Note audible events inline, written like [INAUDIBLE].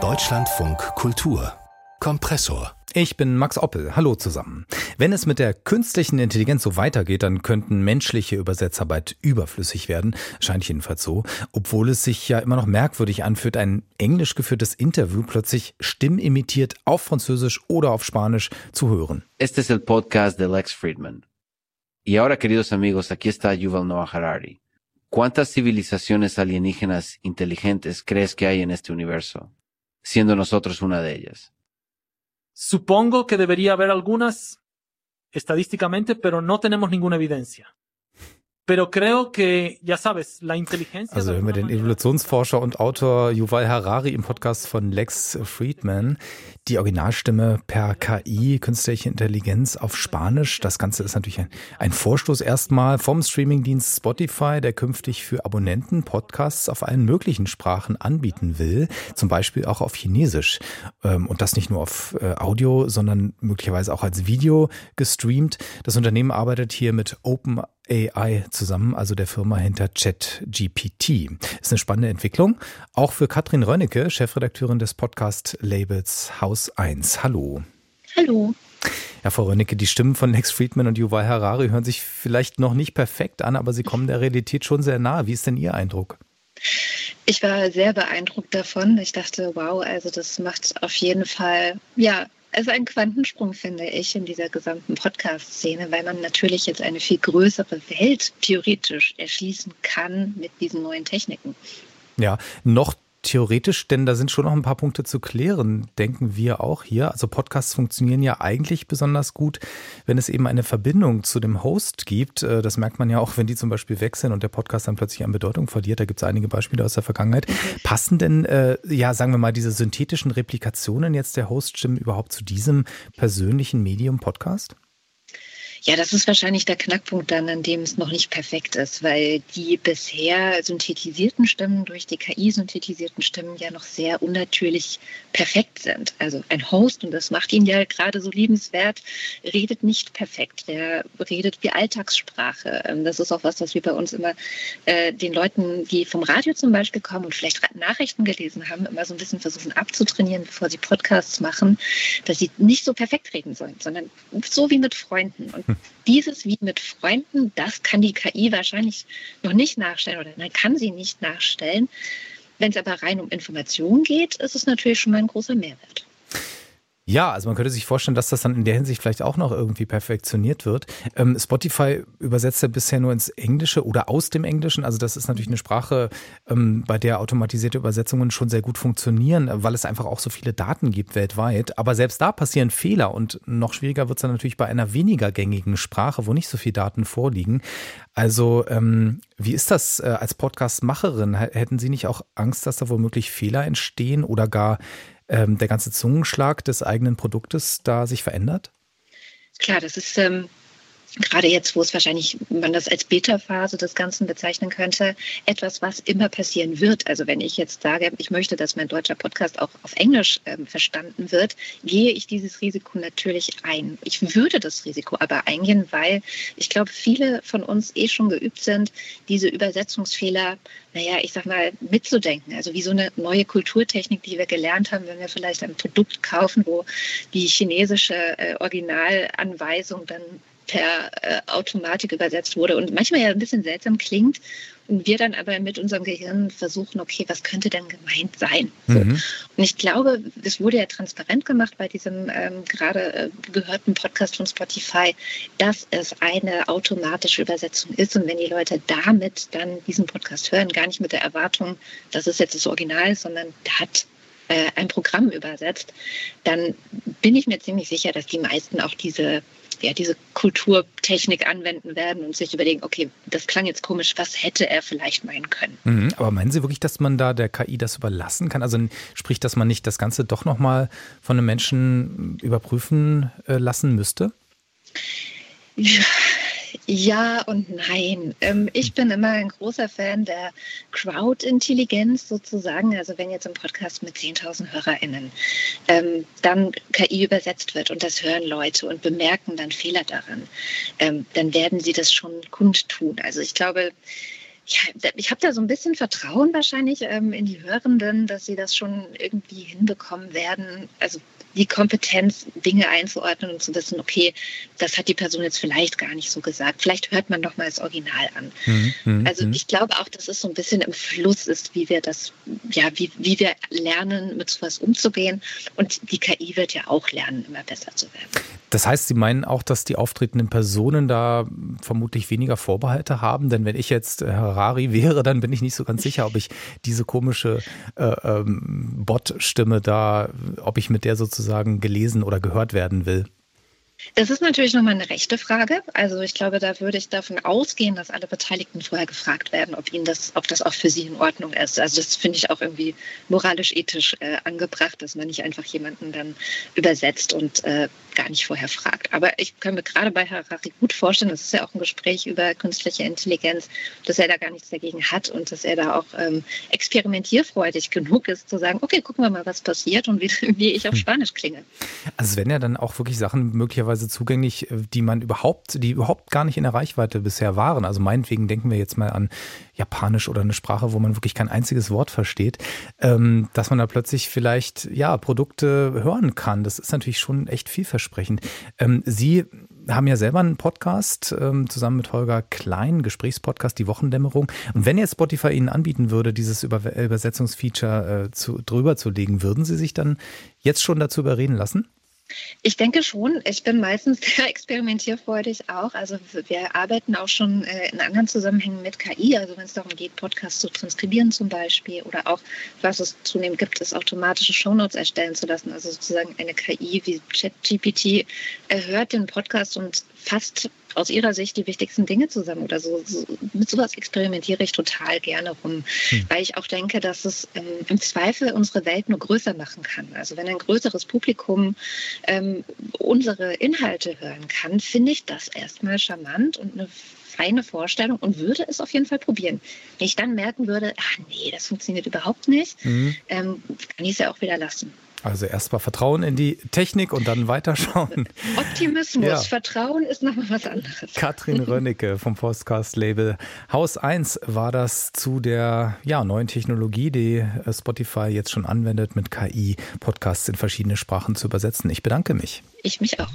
Deutschlandfunk Kultur Kompressor ich bin Max Oppel. Hallo zusammen. Wenn es mit der künstlichen Intelligenz so weitergeht, dann könnten menschliche Übersetzarbeit überflüssig werden. Scheint jedenfalls so. Obwohl es sich ja immer noch merkwürdig anfühlt, ein englisch geführtes Interview plötzlich stimmimitiert auf Französisch oder auf Spanisch zu hören. Este es el podcast de Lex Friedman. Y ahora, queridos amigos, aquí está Yuval Noah Harari. ¿Cuántas civilizaciones alienígenas inteligentes crees que hay en este universo? Siendo nosotros una de ellas. Supongo que debería haber algunas estadísticamente, pero no tenemos ninguna evidencia. Pero creo que, ya sabes, la inteligencia. Also hören wir den Evolutionsforscher und Autor Yuval Harari im Podcast von Lex Friedman. Die Originalstimme per KI, künstliche Intelligenz auf Spanisch. Das Ganze ist natürlich ein, ein Vorstoß erstmal vom Streamingdienst Spotify, der künftig für Abonnenten Podcasts auf allen möglichen Sprachen anbieten will. Zum Beispiel auch auf Chinesisch. Ähm, und das nicht nur auf äh, Audio, sondern möglicherweise auch als Video gestreamt. Das Unternehmen arbeitet hier mit Open AI zusammen, also der Firma hinter ChatGPT. Ist eine spannende Entwicklung. Auch für Katrin Rönnecke, Chefredakteurin des Podcast-Labels Haus 1. Hallo. Hallo. Ja, Frau Rönnecke, die Stimmen von Lex Friedman und Yuval Harari hören sich vielleicht noch nicht perfekt an, aber sie kommen der Realität schon sehr nahe. Wie ist denn Ihr Eindruck? Ich war sehr beeindruckt davon. Ich dachte, wow, also das macht auf jeden Fall, ja, also ein Quantensprung, finde ich, in dieser gesamten Podcast-Szene, weil man natürlich jetzt eine viel größere Welt theoretisch erschließen kann mit diesen neuen Techniken. Ja, noch theoretisch, denn da sind schon noch ein paar Punkte zu klären, denken wir auch hier. Also Podcasts funktionieren ja eigentlich besonders gut, wenn es eben eine Verbindung zu dem Host gibt. Äh, das merkt man ja auch, wenn die zum Beispiel wechseln und der Podcast dann plötzlich an Bedeutung verliert. Da gibt es einige Beispiele aus der Vergangenheit. Passen denn, äh, ja, sagen wir mal, diese synthetischen Replikationen jetzt der Host-Stimmen überhaupt zu diesem persönlichen Medium Podcast? Ja, das ist wahrscheinlich der Knackpunkt dann, an dem es noch nicht perfekt ist, weil die bisher synthetisierten Stimmen durch die KI synthetisierten Stimmen ja noch sehr unnatürlich perfekt sind. Also ein Host, und das macht ihn ja gerade so liebenswert, redet nicht perfekt. Der redet wie Alltagssprache. Ähm, das ist auch was, was wir bei uns immer äh, den Leuten, die vom Radio zum Beispiel kommen und vielleicht Nachrichten gelesen haben, immer so ein bisschen versuchen abzutrainieren, bevor sie Podcasts machen, dass sie nicht so perfekt reden sollen, sondern so wie mit Freunden. Und dieses wie mit Freunden, das kann die KI wahrscheinlich noch nicht nachstellen oder nein, kann sie nicht nachstellen. Wenn es aber rein um Informationen geht, ist es natürlich schon mal ein großer Mehrwert. Ja, also man könnte sich vorstellen, dass das dann in der Hinsicht vielleicht auch noch irgendwie perfektioniert wird. Ähm, Spotify übersetzt ja bisher nur ins Englische oder aus dem Englischen. Also das ist natürlich eine Sprache, ähm, bei der automatisierte Übersetzungen schon sehr gut funktionieren, weil es einfach auch so viele Daten gibt weltweit. Aber selbst da passieren Fehler und noch schwieriger wird es dann natürlich bei einer weniger gängigen Sprache, wo nicht so viele Daten vorliegen. Also ähm, wie ist das äh, als Podcast-Macherin? Hätten Sie nicht auch Angst, dass da womöglich Fehler entstehen oder gar ähm, der ganze Zungenschlag des eigenen Produktes da sich verändert? Klar, das ist ähm, gerade jetzt, wo es wahrscheinlich, man das als Beta-Phase des Ganzen bezeichnen könnte, etwas, was immer passieren wird. Also wenn ich jetzt sage, ich möchte, dass mein deutscher Podcast auch auf Englisch ähm, verstanden wird, gehe ich dieses Risiko natürlich ein. Ich würde das Risiko aber eingehen, weil ich glaube, viele von uns eh schon geübt sind, diese Übersetzungsfehler, naja, ich sag mal, mitzudenken. Also wie so eine neue Kulturtechnik, die wir gelernt haben, wenn wir vielleicht ein Produkt kaufen, wo die chinesische äh, Originalanweisung dann per äh, Automatik übersetzt wurde und manchmal ja ein bisschen seltsam klingt. Und wir dann aber mit unserem Gehirn versuchen, okay, was könnte denn gemeint sein? So. Mhm. Und ich glaube, es wurde ja transparent gemacht bei diesem ähm, gerade äh, gehörten Podcast von Spotify, dass es eine automatische Übersetzung ist. Und wenn die Leute damit dann diesen Podcast hören, gar nicht mit der Erwartung, dass es jetzt das Original ist, sondern da hat äh, ein Programm übersetzt, dann bin ich mir ziemlich sicher, dass die meisten auch diese ja, diese Kulturtechnik anwenden werden und sich überlegen, okay, das klang jetzt komisch, was hätte er vielleicht meinen können. Mhm, aber meinen Sie wirklich, dass man da der KI das überlassen kann? Also sprich, dass man nicht das Ganze doch nochmal von einem Menschen überprüfen äh, lassen müsste? Ja, ja und nein. Ähm, ich bin immer ein großer Fan der Crowd-Intelligenz sozusagen. Also wenn jetzt im Podcast mit 10.000 HörerInnen ähm, dann KI übersetzt wird und das hören Leute und bemerken dann Fehler daran, ähm, dann werden sie das schon kundtun. Also ich glaube, ja, ich habe da so ein bisschen Vertrauen wahrscheinlich ähm, in die Hörenden, dass sie das schon irgendwie hinbekommen werden. Also die Kompetenz, Dinge einzuordnen und zu wissen, okay, das hat die Person jetzt vielleicht gar nicht so gesagt. Vielleicht hört man doch mal das Original an. Mhm, mhm also mhm. ich glaube auch, dass es so ein bisschen im Fluss ist, wie wir das, ja, wie, wie wir lernen, mit sowas umzugehen. Und die KI wird ja auch lernen, immer besser zu werden. Das heißt, Sie meinen auch, dass die auftretenden Personen da vermutlich weniger Vorbehalte haben? Denn wenn ich jetzt Harari wäre, dann bin ich nicht so ganz sicher, ob ich diese komische äh, ähm, Bot-Stimme da, ob ich mit der sozusagen gelesen oder gehört werden will. Das ist natürlich nochmal eine rechte Frage. Also ich glaube, da würde ich davon ausgehen, dass alle Beteiligten vorher gefragt werden, ob ihnen das, ob das auch für sie in Ordnung ist. Also das finde ich auch irgendwie moralisch-ethisch äh, angebracht, dass man nicht einfach jemanden dann übersetzt und äh, gar nicht vorher fragt. Aber ich kann mir gerade bei Harari gut vorstellen, das ist ja auch ein Gespräch über künstliche Intelligenz, dass er da gar nichts dagegen hat und dass er da auch ähm, experimentierfreudig [LAUGHS] genug ist, zu sagen, okay, gucken wir mal, was passiert und wie, wie ich auf hm. Spanisch klinge. Also wenn er dann auch wirklich Sachen möglicherweise teilweise zugänglich, äh, die man überhaupt, die überhaupt gar nicht in der Reichweite bisher waren. Also meinetwegen denken wir jetzt mal an Japanisch oder eine Sprache, wo man wirklich kein einziges Wort versteht, ähm, dass man da plötzlich vielleicht ja Produkte hören kann. Das ist natürlich schon echt vielversprechend. Ähm, Sie haben ja selber einen Podcast ähm, zusammen mit Holger Klein, Gesprächspodcast, die Wochendämmerung. Und wenn jetzt Spotify Ihnen anbieten würde, dieses Über Übersetzungsfeature äh, zu, drüber zu legen, würden Sie sich dann jetzt schon dazu überreden lassen? Ich denke schon. Ich bin meistens [LAUGHS] sehr experimentierfreudig auch. Also wir arbeiten auch schon äh, in anderen Zusammenhängen mit KI. Also wenn es darum geht, Podcasts zu transkribieren zum Beispiel oder auch, was es zunehmend gibt, ist automatische Shownotes erstellen zu lassen. Also sozusagen eine KI wie ChatGPT hört den Podcast und fasst aus ihrer Sicht die wichtigsten Dinge zusammen oder so. so mit sowas experimentiere ich total gerne rum, hm. weil ich auch denke, dass es ähm, im Zweifel unsere Welt nur größer machen kann. Also wenn ein größeres Publikum ähm, unsere Inhalte hören kann, finde ich das erstmal charmant und eine feine Vorstellung und würde es auf jeden Fall probieren. Wenn ich dann merken würde, ach nee, das funktioniert überhaupt nicht, mhm. ähm, kann ich es ja auch wieder lassen. Also erstmal Vertrauen in die Technik und dann weiterschauen. [LAUGHS] Optimismus, ja. Vertrauen ist nochmal was anderes. Katrin [LAUGHS] Rönnecke vom Podcast-Label Haus 1 war das zu der ja, neuen Technologie, die äh, Spotify jetzt schon anwendet, mit KI Podcasts in verschiedene Sprachen zu übersetzen. Ich bedanke mich. Ich mich auch.